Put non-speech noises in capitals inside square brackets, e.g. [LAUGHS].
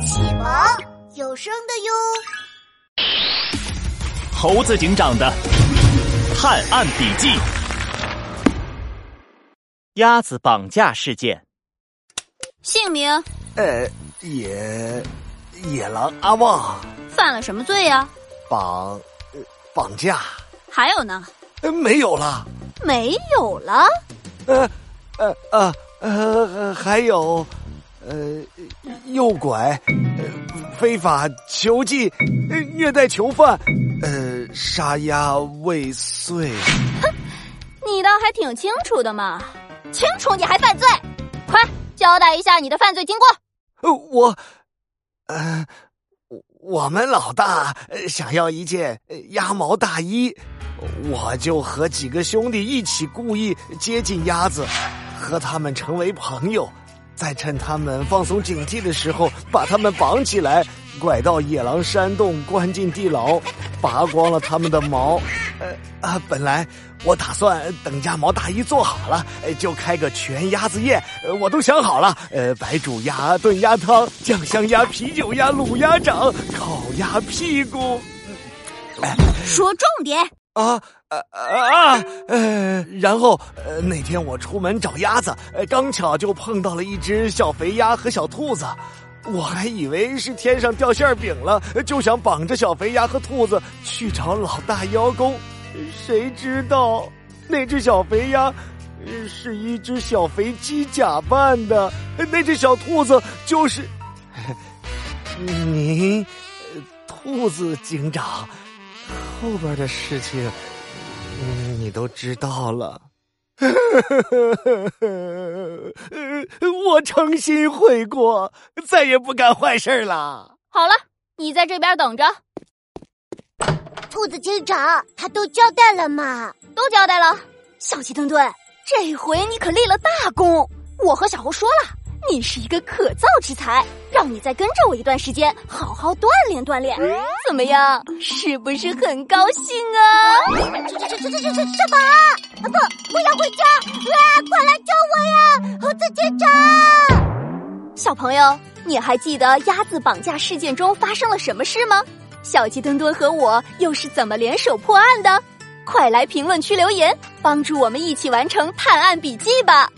启蒙有声的哟，猴子警长的探案笔记：鸭子绑架事件。姓名？呃，野野狼阿旺。犯了什么罪呀？绑绑架。还有呢？呃没有了。没有了？呃呃呃呃，还有。呃，诱拐，呃非法囚禁，虐待囚犯，呃，杀鸭未遂。哼，你倒还挺清楚的嘛！清楚你还犯罪？快交代一下你的犯罪经过。呃，我，呃，我们老大想要一件鸭毛大衣，我就和几个兄弟一起故意接近鸭子，和他们成为朋友。在趁他们放松警惕的时候，把他们绑起来，拐到野狼山洞，关进地牢，拔光了他们的毛。呃啊，本来我打算等鸭毛大衣做好了，就开个全鸭子宴。我都想好了，呃，白煮鸭、炖鸭汤、酱香鸭、啤酒鸭、卤鸭掌、烤鸭屁股。说重点。啊啊啊！呃，然后呃，那天我出门找鸭子，刚巧就碰到了一只小肥鸭和小兔子，我还以为是天上掉馅饼了，就想绑着小肥鸭和兔子去找老大邀功，谁知道那只小肥鸭是一只小肥鸡假扮的，那只小兔子就是 [LAUGHS] 您，兔子警长。后边的事情，你都知道了。[LAUGHS] 我诚心悔过，再也不干坏事了。好了，你在这边等着。兔子警长，他都交代了吗？都交代了。小鸡墩墩，这回你可立了大功。我和小猴说了。你是一个可造之才，让你再跟着我一段时间，好好锻炼锻炼，怎么样？是不是很高兴啊？这这这这这这什么？不，我要回家！啊，快来救我呀！猴子警长，小朋友，你还记得鸭子绑架事件中发生了什么事吗？小鸡墩墩和我又是怎么联手破案的？快来评论区留言，帮助我们一起完成探案笔记吧！